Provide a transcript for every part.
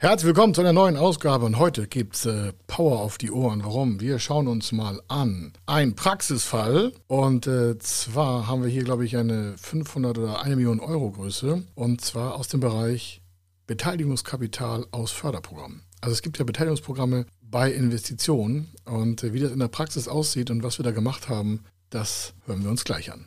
Herzlich willkommen zu einer neuen Ausgabe und heute gibt's äh, Power auf die Ohren. Warum? Wir schauen uns mal an. Ein Praxisfall und äh, zwar haben wir hier, glaube ich, eine 500 oder 1 Million Euro Größe und zwar aus dem Bereich Beteiligungskapital aus Förderprogrammen. Also es gibt ja Beteiligungsprogramme bei Investitionen und äh, wie das in der Praxis aussieht und was wir da gemacht haben, das hören wir uns gleich an.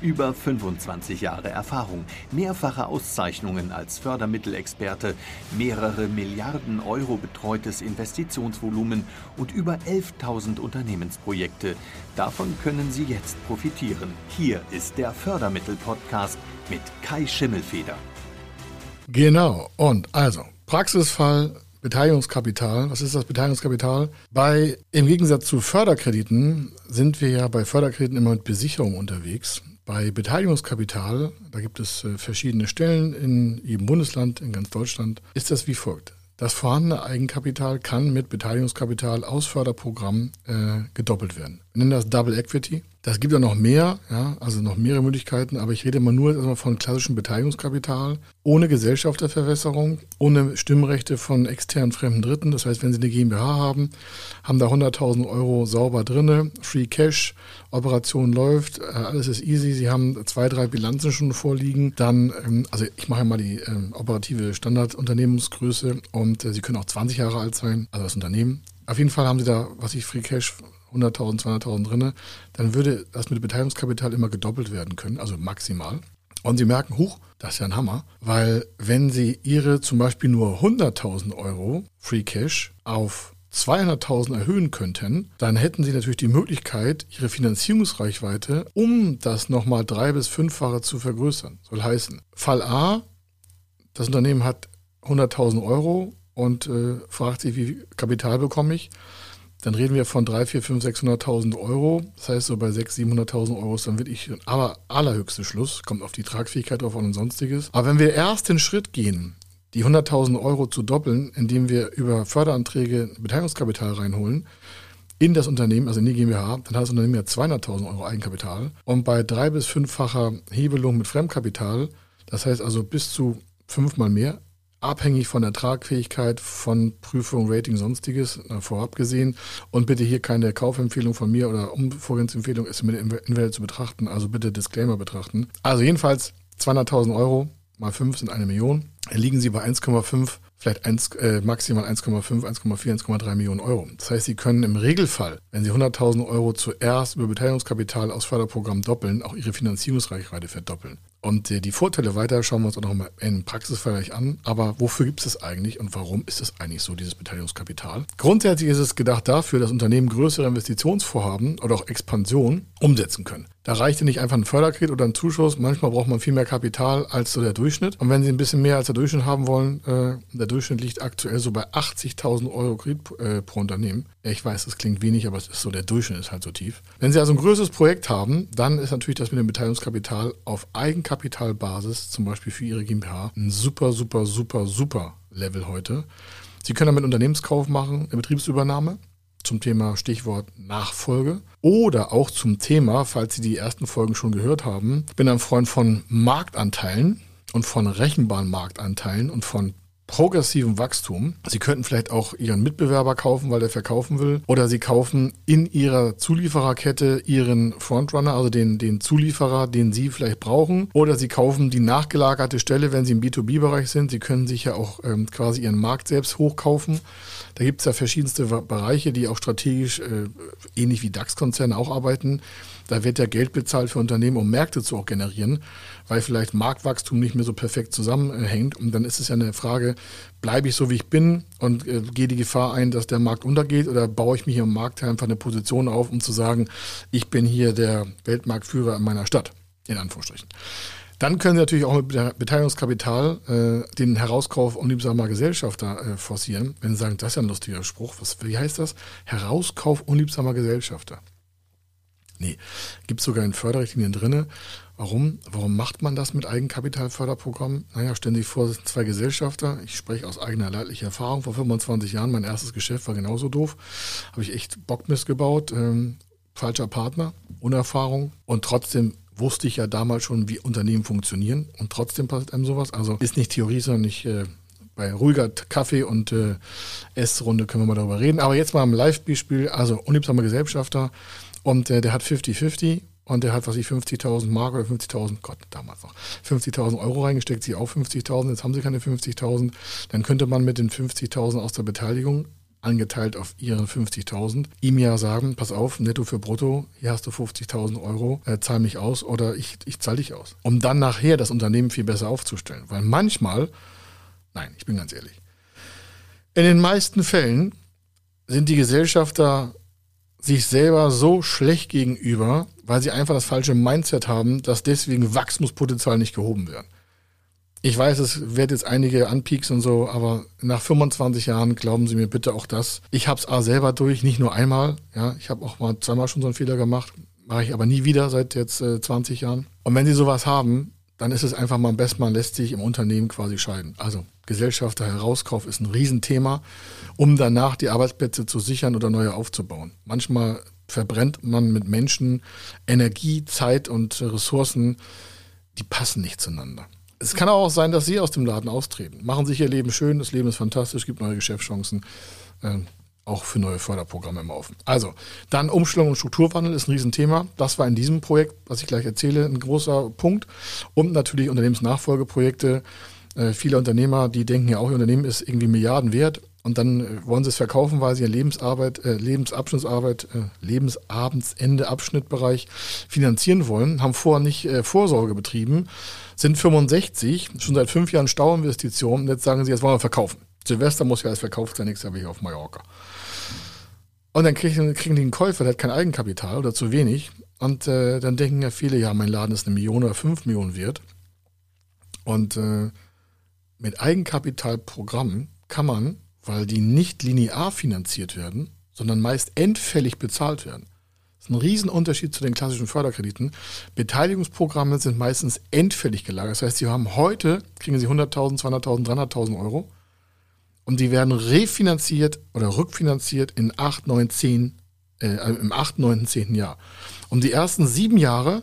Über 25 Jahre Erfahrung, mehrfache Auszeichnungen als Fördermittelexperte, mehrere Milliarden Euro betreutes Investitionsvolumen und über 11.000 Unternehmensprojekte. Davon können Sie jetzt profitieren. Hier ist der Fördermittel-Podcast mit Kai Schimmelfeder. Genau, und also Praxisfall Beteiligungskapital. Was ist das Beteiligungskapital? Bei, im Gegensatz zu Förderkrediten sind wir ja bei Förderkrediten immer mit Besicherung unterwegs. Bei Beteiligungskapital, da gibt es äh, verschiedene Stellen in jedem Bundesland, in ganz Deutschland, ist das wie folgt. Das vorhandene Eigenkapital kann mit Beteiligungskapital aus Förderprogrammen äh, gedoppelt werden. Wir nennen das Double Equity. Das gibt ja noch mehr, ja, also noch mehrere Möglichkeiten, aber ich rede immer nur erstmal von klassischem Beteiligungskapital, ohne Gesellschafterverwässerung, ohne Stimmrechte von externen fremden Dritten. Das heißt, wenn Sie eine GmbH haben, haben da 100.000 Euro sauber drinne, Free Cash, Operation läuft, äh, alles ist easy. Sie haben zwei, drei Bilanzen schon vorliegen. Dann, ähm, also ich mache mal die ähm, operative Standardunternehmensgröße und äh, Sie können auch 20 Jahre alt sein, also das Unternehmen. Auf jeden Fall haben Sie da, was ich Free Cash 100.000, 200.000 drinne, dann würde das mit Beteiligungskapital immer gedoppelt werden können, also maximal. Und Sie merken, huch, das ist ja ein Hammer, weil wenn Sie Ihre zum Beispiel nur 100.000 Euro Free Cash auf 200.000 erhöhen könnten, dann hätten Sie natürlich die Möglichkeit, Ihre Finanzierungsreichweite um das nochmal drei- bis fünffache zu vergrößern. Soll heißen, Fall A, das Unternehmen hat 100.000 Euro und äh, fragt sich, wie viel Kapital bekomme ich? Dann reden wir von 3, 4, 5, 600.000 Euro. Das heißt, so bei 6, 700.000 Euro ist dann wirklich aber allerhöchste Schluss. Kommt auf die Tragfähigkeit drauf an und sonstiges. Aber wenn wir erst den Schritt gehen, die 100.000 Euro zu doppeln, indem wir über Förderanträge Beteiligungskapital reinholen, in das Unternehmen, also in die GmbH, dann hat das Unternehmen ja 200.000 Euro Eigenkapital. Und bei drei- bis fünffacher Hebelung mit Fremdkapital, das heißt also bis zu fünfmal mehr, abhängig von der Tragfähigkeit, von Prüfung, Rating, sonstiges, vorab gesehen. Und bitte hier keine Kaufempfehlung von mir oder Umvorgehensempfehlung ist mit Invalid zu betrachten, also bitte Disclaimer betrachten. Also jedenfalls 200.000 Euro mal 5 sind eine Million. Liegen Sie bei 1,5, vielleicht 1, äh, maximal 1,5, 1,4, 1,3 Millionen Euro. Das heißt, Sie können im Regelfall, wenn Sie 100.000 Euro zuerst über Beteiligungskapital aus Förderprogramm doppeln, auch Ihre Finanzierungsreichweite verdoppeln. Und äh, die Vorteile weiter schauen wir uns auch noch mal im Praxisvergleich an. Aber wofür gibt es das eigentlich und warum ist es eigentlich so, dieses Beteiligungskapital? Grundsätzlich ist es gedacht dafür, dass Unternehmen größere Investitionsvorhaben oder auch Expansion umsetzen können. Da reicht ja nicht einfach ein Förderkredit oder ein Zuschuss. Manchmal braucht man viel mehr Kapital als so der Durchschnitt. Und wenn Sie ein bisschen mehr als der Durchschnitt haben wollen, äh, der Durchschnitt liegt aktuell so bei 80.000 Euro Kredit äh, pro Unternehmen. Ich weiß, das klingt wenig, aber es ist so, der Durchschnitt ist halt so tief. Wenn Sie also ein größeres Projekt haben, dann ist natürlich das mit dem Beteiligungskapital auf Eigenkapitalbasis, zum Beispiel für Ihre GmbH, ein super, super, super, super Level heute. Sie können damit Unternehmenskauf machen, eine Betriebsübernahme zum Thema Stichwort Nachfolge oder auch zum Thema, falls Sie die ersten Folgen schon gehört haben, ich bin ein Freund von Marktanteilen und von rechenbaren Marktanteilen und von progressivem Wachstum. Sie könnten vielleicht auch Ihren Mitbewerber kaufen, weil der verkaufen will. Oder Sie kaufen in Ihrer Zuliefererkette Ihren Frontrunner, also den, den Zulieferer, den Sie vielleicht brauchen. Oder Sie kaufen die nachgelagerte Stelle, wenn Sie im B2B-Bereich sind. Sie können sich ja auch ähm, quasi Ihren Markt selbst hochkaufen. Da gibt es ja verschiedenste Bereiche, die auch strategisch äh, ähnlich wie DAX-Konzerne auch arbeiten. Da wird ja Geld bezahlt für Unternehmen, um Märkte zu auch generieren, weil vielleicht Marktwachstum nicht mehr so perfekt zusammenhängt. Und dann ist es ja eine Frage, bleibe ich so, wie ich bin und äh, gehe die Gefahr ein, dass der Markt untergeht oder baue ich mich im Markt einfach eine Position auf, um zu sagen, ich bin hier der Weltmarktführer in meiner Stadt, in Anführungsstrichen. Dann können Sie natürlich auch mit Beteiligungskapital äh, den Herauskauf unliebsamer Gesellschafter äh, forcieren. Wenn Sie sagen, das ist ja ein lustiger Spruch. Was, wie heißt das? Herauskauf unliebsamer Gesellschafter. Nee, gibt es sogar in Förderrichtlinien drinne. Warum? Warum macht man das mit Eigenkapitalförderprogrammen? Naja, stellen Sie sich vor, zwei Gesellschafter. Ich spreche aus eigener leidlicher Erfahrung. Vor 25 Jahren, mein erstes Geschäft war genauso doof. Habe ich echt Bockmist gebaut. Ähm, falscher Partner, Unerfahrung. Und trotzdem wusste ich ja damals schon, wie Unternehmen funktionieren. Und trotzdem passiert einem sowas. Also ist nicht Theorie, sondern nicht äh, bei ruhiger Kaffee- und äh, Essrunde können wir mal darüber reden. Aber jetzt mal im Live-Beispiel. Also unliebsamer Gesellschafter. Und äh, der hat 50-50 und der hat, was ich, 50.000 Mark oder 50.000, Gott, damals noch, 50.000 Euro reingesteckt, sie auch 50.000, jetzt haben sie keine 50.000. Dann könnte man mit den 50.000 aus der Beteiligung angeteilt auf ihre 50.000, ihm ja sagen, pass auf, netto für brutto, hier hast du 50.000 Euro, äh, zahl mich aus oder ich, ich zahl dich aus. Um dann nachher das Unternehmen viel besser aufzustellen. Weil manchmal, nein, ich bin ganz ehrlich, in den meisten Fällen sind die Gesellschafter sich selber so schlecht gegenüber, weil sie einfach das falsche Mindset haben, dass deswegen Wachstumspotenzial nicht gehoben wird. Ich weiß, es wird jetzt einige anpieksen und so, aber nach 25 Jahren glauben Sie mir bitte auch das. Ich habe es A selber durch, nicht nur einmal. Ja, ich habe auch mal zweimal schon so einen Fehler gemacht, mache ich aber nie wieder seit jetzt äh, 20 Jahren. Und wenn Sie sowas haben, dann ist es einfach mal am besten, man lässt sich im Unternehmen quasi scheiden. Also Gesellschafter Herauskauf ist ein Riesenthema, um danach die Arbeitsplätze zu sichern oder neue aufzubauen. Manchmal verbrennt man mit Menschen Energie, Zeit und Ressourcen, die passen nicht zueinander. Es kann auch sein, dass Sie aus dem Laden austreten. Machen sich Ihr Leben schön, das Leben ist fantastisch, gibt neue Geschäftschancen, äh, auch für neue Förderprogramme im Laufen. Also, dann Umstellung und Strukturwandel ist ein Riesenthema. Das war in diesem Projekt, was ich gleich erzähle, ein großer Punkt. Und natürlich Unternehmensnachfolgeprojekte. Äh, viele Unternehmer, die denken ja auch, ihr Unternehmen ist irgendwie Milliarden wert und dann äh, wollen sie es verkaufen, weil sie ihr Lebensarbeit, äh, Lebensabschnittsarbeit, äh, Lebensabendende Abschnittbereich finanzieren wollen, haben vorher nicht äh, Vorsorge betrieben, sind 65, schon seit fünf Jahren Stauinvestitionen jetzt sagen sie, jetzt wollen wir verkaufen. Silvester muss ja alles verkauft sein, nächstes Jahr bin ich auf Mallorca. Und dann kriegen, kriegen die einen Käufer, der hat kein Eigenkapital oder zu wenig. Und äh, dann denken ja viele, ja, mein Laden ist eine Million oder fünf Millionen wert. Und äh, mit Eigenkapitalprogrammen kann man, weil die nicht linear finanziert werden, sondern meist endfällig bezahlt werden. Das ist ein Riesenunterschied zu den klassischen Förderkrediten. Beteiligungsprogramme sind meistens endfällig gelagert. Das heißt, Sie haben heute, kriegen Sie 100.000, 200.000, 300.000 Euro und die werden refinanziert oder rückfinanziert in 8, 9, 10, äh, im 8, 9, 10. Jahr. Und die ersten sieben Jahre,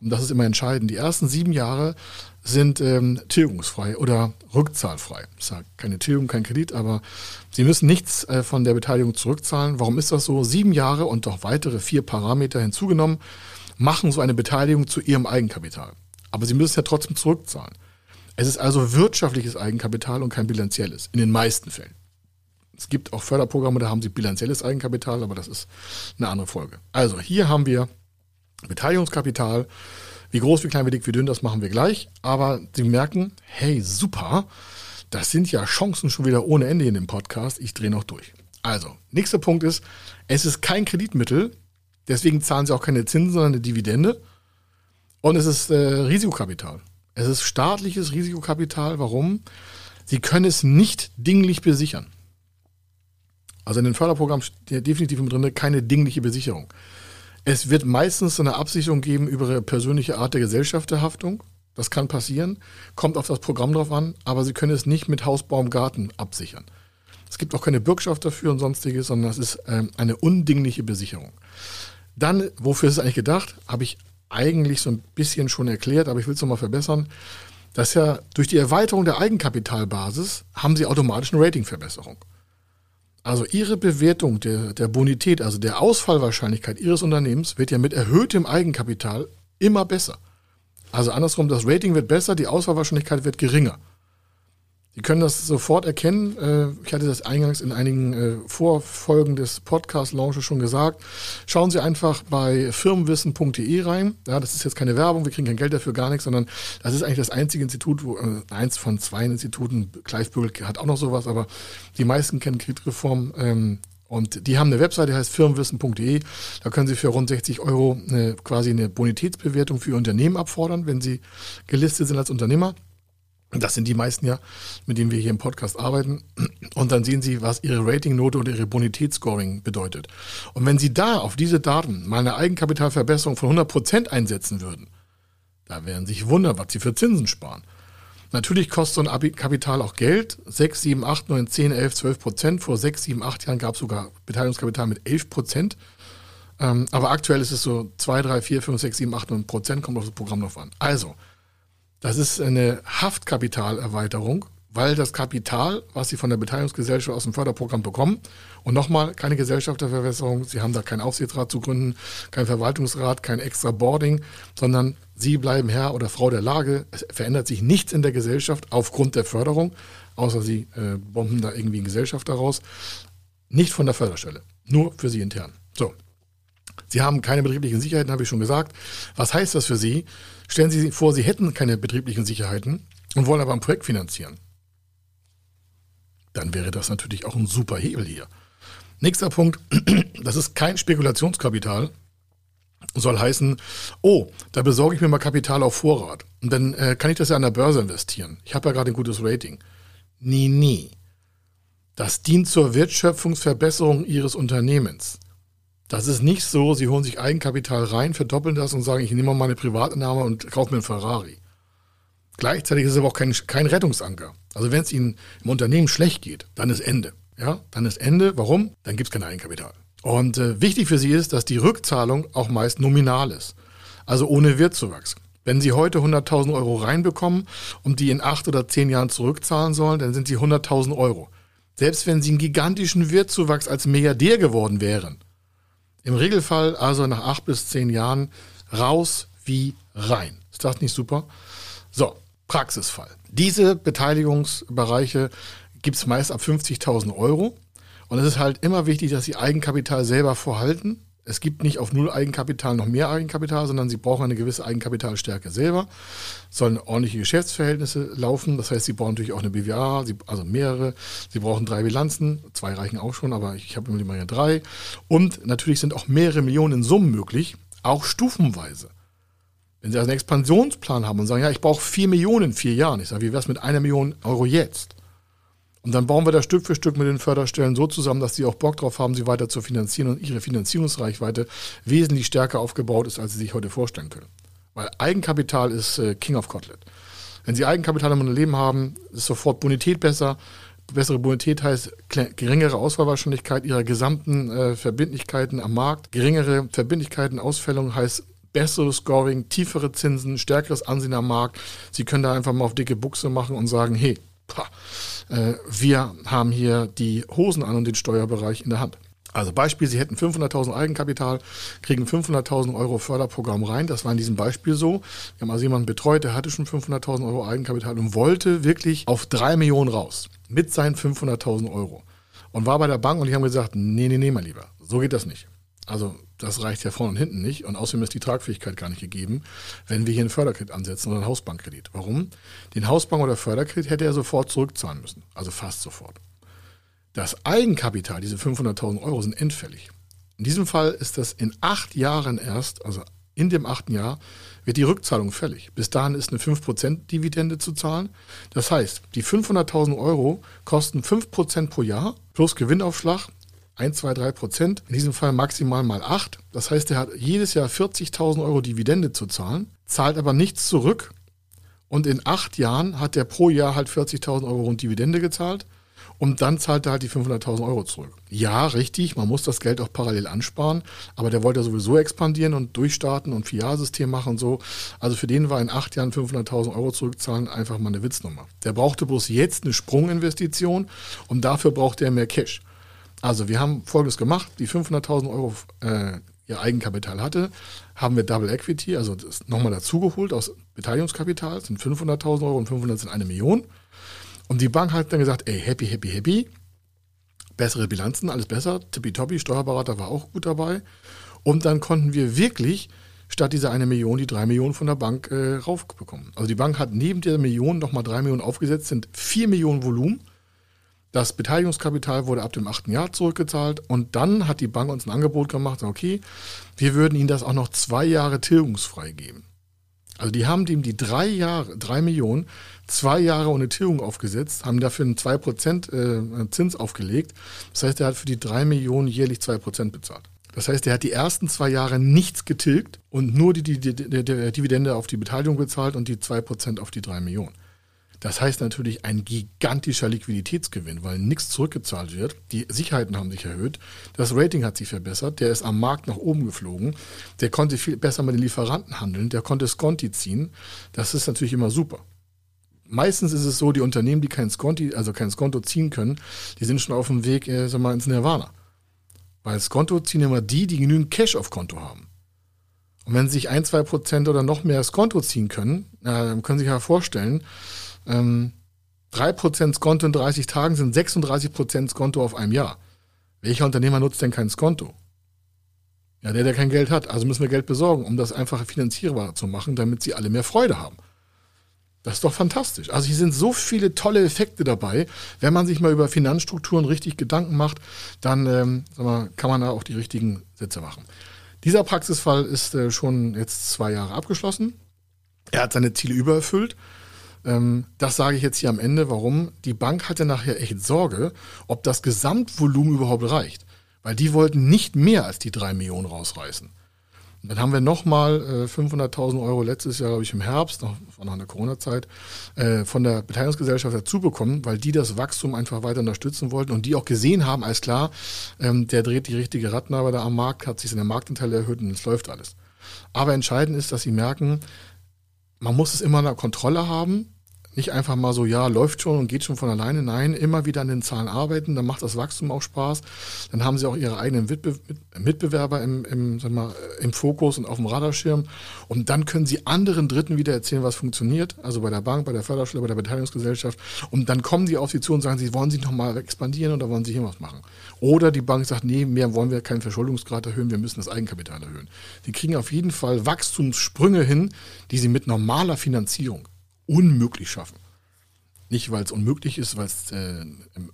und das ist immer entscheidend, die ersten sieben Jahre sind ähm, tilgungsfrei oder rückzahlfrei. Das ist ja keine Tilgung, kein Kredit, aber Sie müssen nichts äh, von der Beteiligung zurückzahlen. Warum ist das so? Sieben Jahre und noch weitere vier Parameter hinzugenommen machen so eine Beteiligung zu Ihrem Eigenkapital. Aber Sie müssen ja trotzdem zurückzahlen. Es ist also wirtschaftliches Eigenkapital und kein bilanzielles, in den meisten Fällen. Es gibt auch Förderprogramme, da haben sie bilanzielles Eigenkapital, aber das ist eine andere Folge. Also hier haben wir Beteiligungskapital. Wie groß, wie klein, wie dick, wie dünn, das machen wir gleich. Aber Sie merken, hey, super, das sind ja Chancen schon wieder ohne Ende in dem Podcast. Ich drehe noch durch. Also, nächster Punkt ist, es ist kein Kreditmittel, deswegen zahlen Sie auch keine Zinsen, sondern eine Dividende. Und es ist äh, Risikokapital. Es ist staatliches Risikokapital. Warum? Sie können es nicht dinglich besichern. Also in den Förderprogrammen steht definitiv mit drin keine dingliche Besicherung. Es wird meistens eine Absicherung geben über eine persönliche Art der Gesellschafterhaftung. Das kann passieren, kommt auf das Programm drauf an, aber Sie können es nicht mit Hausbaum, Garten absichern. Es gibt auch keine Bürgschaft dafür und sonstiges, sondern es ist ähm, eine undingliche Besicherung. Dann, wofür ist es eigentlich gedacht, habe ich eigentlich so ein bisschen schon erklärt, aber ich will es nochmal verbessern, dass ja durch die Erweiterung der Eigenkapitalbasis haben sie automatisch eine Ratingverbesserung. Also Ihre Bewertung der, der Bonität, also der Ausfallwahrscheinlichkeit Ihres Unternehmens wird ja mit erhöhtem Eigenkapital immer besser. Also andersrum, das Rating wird besser, die Ausfallwahrscheinlichkeit wird geringer. Sie können das sofort erkennen. Äh, ich hatte das eingangs in einigen äh, Vorfolgen des Podcast-Launches schon gesagt. Schauen Sie einfach bei firmenwissen.de rein. Ja, das ist jetzt keine Werbung, wir kriegen kein Geld dafür, gar nichts, sondern das ist eigentlich das einzige Institut, wo, äh, eins von zwei Instituten, Kleifbügel hat auch noch sowas, aber die meisten kennen Kreditreform ähm, Und die haben eine Webseite, die heißt firmenwissen.de. Da können Sie für rund 60 Euro eine, quasi eine Bonitätsbewertung für Ihr Unternehmen abfordern, wenn Sie gelistet sind als Unternehmer. Das sind die meisten ja, mit denen wir hier im Podcast arbeiten. Und dann sehen Sie, was Ihre Ratingnote oder Ihre Bonitätsscoring bedeutet. Und wenn Sie da auf diese Daten mal eine Eigenkapitalverbesserung von 100 Prozent einsetzen würden, da Sie sich wundern, was Sie für Zinsen sparen. Natürlich kostet so ein Kapital auch Geld. 6, 7, 8, 9, 10, 11, 12 Prozent. Vor 6, 7, 8 Jahren gab es sogar Beteiligungskapital mit 11 Prozent. Ähm, aber aktuell ist es so 2, 3, 4, 5, 6, 7, 8, 9 Prozent, kommt auf das Programm noch an. Also, das ist eine Haftkapitalerweiterung, weil das Kapital, was Sie von der Beteiligungsgesellschaft aus dem Förderprogramm bekommen, und nochmal keine Gesellschafterverwässerung, Sie haben da keinen Aufsichtsrat zu gründen, kein Verwaltungsrat, kein extra Boarding, sondern Sie bleiben Herr oder Frau der Lage. Es verändert sich nichts in der Gesellschaft aufgrund der Förderung, außer Sie äh, bomben da irgendwie eine Gesellschaft daraus. Nicht von der Förderstelle, nur für Sie intern. So. Sie haben keine betrieblichen Sicherheiten, habe ich schon gesagt. Was heißt das für Sie? Stellen Sie sich vor, Sie hätten keine betrieblichen Sicherheiten und wollen aber ein Projekt finanzieren. Dann wäre das natürlich auch ein super Hebel hier. Nächster Punkt, das ist kein Spekulationskapital. Soll heißen, oh, da besorge ich mir mal Kapital auf Vorrat. Und dann äh, kann ich das ja an der Börse investieren. Ich habe ja gerade ein gutes Rating. Nie, nie. Das dient zur Wertschöpfungsverbesserung Ihres Unternehmens. Das ist nicht so, sie holen sich Eigenkapital rein, verdoppeln das und sagen, ich nehme mal meine Privatnahme und kaufe mir einen Ferrari. Gleichzeitig ist es aber auch kein, kein Rettungsanker. Also wenn es Ihnen im Unternehmen schlecht geht, dann ist Ende. Ja, dann ist Ende. Warum? Dann gibt es kein Eigenkapital. Und äh, wichtig für Sie ist, dass die Rückzahlung auch meist nominal ist. Also ohne Wertzuwachs. Wenn Sie heute 100.000 Euro reinbekommen und die in acht oder zehn Jahren zurückzahlen sollen, dann sind Sie 100.000 Euro. Selbst wenn Sie einen gigantischen Wertzuwachs als Milliardär geworden wären, im Regelfall also nach acht bis zehn Jahren raus wie rein. Ist das nicht super? So, Praxisfall. Diese Beteiligungsbereiche gibt es meist ab 50.000 Euro. Und es ist halt immer wichtig, dass Sie Eigenkapital selber vorhalten es gibt nicht auf Null Eigenkapital noch mehr Eigenkapital, sondern sie brauchen eine gewisse Eigenkapitalstärke selber, sollen ordentliche Geschäftsverhältnisse laufen. Das heißt, sie brauchen natürlich auch eine BWA, also mehrere. Sie brauchen drei Bilanzen, zwei reichen auch schon, aber ich habe immer ja drei. Und natürlich sind auch mehrere Millionen in Summen möglich, auch stufenweise. Wenn Sie also einen Expansionsplan haben und sagen, ja, ich brauche vier Millionen in vier Jahren, ich sage, wie wäre es mit einer Million Euro jetzt? Und dann bauen wir das Stück für Stück mit den Förderstellen so zusammen, dass sie auch Bock drauf haben, sie weiter zu finanzieren und ihre Finanzierungsreichweite wesentlich stärker aufgebaut ist, als sie sich heute vorstellen können. Weil Eigenkapital ist äh, King of Kotlet. Wenn Sie Eigenkapital im Leben haben, ist sofort Bonität besser. Bessere Bonität heißt geringere Auswahlwahrscheinlichkeit Ihrer gesamten äh, Verbindlichkeiten am Markt. Geringere Verbindlichkeiten, Ausfällung heißt besseres Scoring, tiefere Zinsen, stärkeres Ansehen am Markt. Sie können da einfach mal auf dicke Buchse machen und sagen, hey, äh, wir haben hier die Hosen an und den Steuerbereich in der Hand. Also Beispiel, Sie hätten 500.000 Eigenkapital, kriegen 500.000 Euro Förderprogramm rein. Das war in diesem Beispiel so. Wir haben also jemanden betreut, der hatte schon 500.000 Euro Eigenkapital und wollte wirklich auf drei Millionen raus mit seinen 500.000 Euro. Und war bei der Bank und die haben gesagt, nee, nee, nee, mein Lieber, so geht das nicht. Also das reicht ja vorne und hinten nicht. Und außerdem ist die Tragfähigkeit gar nicht gegeben, wenn wir hier einen Förderkredit ansetzen oder einen Hausbankkredit. Warum? Den Hausbank- oder Förderkredit hätte er sofort zurückzahlen müssen. Also fast sofort. Das Eigenkapital, diese 500.000 Euro, sind endfällig. In diesem Fall ist das in acht Jahren erst, also in dem achten Jahr, wird die Rückzahlung fällig. Bis dahin ist eine 5% Dividende zu zahlen. Das heißt, die 500.000 Euro kosten 5% pro Jahr plus Gewinnaufschlag 1, 2, 3 Prozent, in diesem Fall maximal mal 8. Das heißt, er hat jedes Jahr 40.000 Euro Dividende zu zahlen, zahlt aber nichts zurück. Und in acht Jahren hat er pro Jahr halt 40.000 Euro rund Dividende gezahlt. Und dann zahlt er halt die 500.000 Euro zurück. Ja, richtig, man muss das Geld auch parallel ansparen, aber der wollte sowieso expandieren und durchstarten und Vier-Jahr-System machen und so. Also für den war in acht Jahren 500.000 Euro zurückzahlen einfach mal eine Witznummer. Der brauchte bloß jetzt eine Sprunginvestition und dafür brauchte er mehr Cash. Also wir haben Folgendes gemacht, die 500.000 Euro äh, ihr Eigenkapital hatte, haben wir Double Equity, also das nochmal dazugeholt aus Beteiligungskapital, sind 500.000 Euro und 500 sind eine Million. Und die Bank hat dann gesagt, ey, happy, happy, happy, bessere Bilanzen, alles besser, tippitoppi, Steuerberater war auch gut dabei. Und dann konnten wir wirklich statt dieser eine Million die drei Millionen von der Bank äh, raufbekommen. Also die Bank hat neben der Million nochmal drei Millionen aufgesetzt, sind vier Millionen Volumen Das Beteiligungskapital wurde ab dem achten Jahr zurückgezahlt und dann hat die Bank uns ein Angebot gemacht, okay, wir würden Ihnen das auch noch zwei Jahre tilgungsfrei geben. Also die haben ihm die drei Jahre, drei Millionen, zwei Jahre ohne Tilgung aufgesetzt, haben dafür einen 2% äh, Zins aufgelegt. Das heißt, er hat für die drei Millionen jährlich zwei Prozent bezahlt. Das heißt, er hat die ersten zwei Jahre nichts getilgt und nur die, die, die, die Dividende auf die Beteiligung bezahlt und die zwei Prozent auf die drei Millionen. Das heißt natürlich ein gigantischer Liquiditätsgewinn, weil nichts zurückgezahlt wird. Die Sicherheiten haben sich erhöht. Das Rating hat sich verbessert. Der ist am Markt nach oben geflogen. Der konnte viel besser mit den Lieferanten handeln. Der konnte Sconti ziehen. Das ist natürlich immer super. Meistens ist es so, die Unternehmen, die kein Sconti, also kein Skonto ziehen können, die sind schon auf dem Weg, äh, sag mal, ins Nirvana. Weil Skonto ziehen immer die, die genügend Cash auf Konto haben. Und wenn sie sich ein, zwei Prozent oder noch mehr Skonto ziehen können, äh, können Sie sich ja vorstellen, ähm, 3% Skonto in 30 Tagen sind 36% Skonto auf einem Jahr. Welcher Unternehmer nutzt denn kein Skonto? Ja, der, der kein Geld hat. Also müssen wir Geld besorgen, um das einfach finanzierbar zu machen, damit sie alle mehr Freude haben. Das ist doch fantastisch. Also hier sind so viele tolle Effekte dabei. Wenn man sich mal über Finanzstrukturen richtig Gedanken macht, dann ähm, mal, kann man da auch die richtigen Sätze machen. Dieser Praxisfall ist äh, schon jetzt zwei Jahre abgeschlossen. Er hat seine Ziele übererfüllt. Ähm, das sage ich jetzt hier am Ende. Warum? Die Bank hatte nachher echt Sorge, ob das Gesamtvolumen überhaupt reicht. Weil die wollten nicht mehr als die drei Millionen rausreißen. Und dann haben wir nochmal äh, 500.000 Euro letztes Jahr, glaube ich, im Herbst, noch, war der Corona-Zeit, äh, von der Beteiligungsgesellschaft dazu bekommen, weil die das Wachstum einfach weiter unterstützen wollten und die auch gesehen haben, als klar, ähm, der dreht die richtige Rattenarbeit da am Markt, hat sich seine Marktanteile erhöht und es läuft alles. Aber entscheidend ist, dass sie merken, man muss es immer in der Kontrolle haben nicht einfach mal so, ja, läuft schon und geht schon von alleine. Nein, immer wieder an den Zahlen arbeiten, dann macht das Wachstum auch Spaß. Dann haben sie auch ihre eigenen Mitbe Mitbewerber im, im, sag mal, im Fokus und auf dem Radarschirm. Und dann können sie anderen Dritten wieder erzählen, was funktioniert. Also bei der Bank, bei der Förderstelle, bei der Beteiligungsgesellschaft. Und dann kommen sie auf sie zu und sagen, sie wollen sich nochmal expandieren oder wollen sie hier was machen. Oder die Bank sagt, nee, mehr wollen wir keinen Verschuldungsgrad erhöhen, wir müssen das Eigenkapital erhöhen. Sie kriegen auf jeden Fall Wachstumssprünge hin, die sie mit normaler Finanzierung unmöglich schaffen. Nicht, weil es unmöglich ist, weil es äh,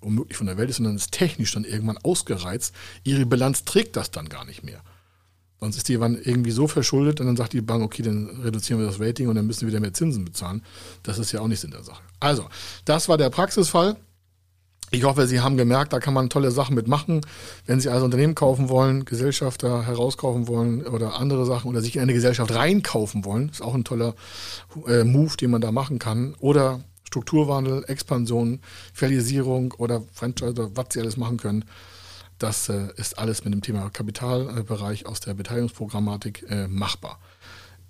unmöglich von der Welt ist, sondern es ist technisch dann irgendwann ausgereizt. Ihre Bilanz trägt das dann gar nicht mehr. Sonst ist die dann irgendwie so verschuldet und dann sagt die Bank, okay, dann reduzieren wir das Rating und dann müssen wir wieder mehr Zinsen bezahlen. Das ist ja auch nicht Sinn der Sache. Also, das war der Praxisfall. Ich hoffe, Sie haben gemerkt, da kann man tolle Sachen mitmachen. Wenn Sie also Unternehmen kaufen wollen, Gesellschafter herauskaufen wollen oder andere Sachen oder sich in eine Gesellschaft reinkaufen wollen, ist auch ein toller äh, Move, den man da machen kann. Oder Strukturwandel, Expansion, Filialisierung oder Franchise oder was Sie alles machen können. Das äh, ist alles mit dem Thema Kapitalbereich aus der Beteiligungsprogrammatik äh, machbar.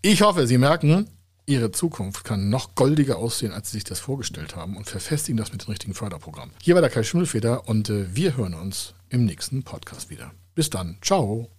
Ich hoffe, Sie merken, Ihre Zukunft kann noch goldiger aussehen, als Sie sich das vorgestellt haben und verfestigen das mit dem richtigen Förderprogramm. Hier war der Kai Schimmelfeder und äh, wir hören uns im nächsten Podcast wieder. Bis dann. Ciao.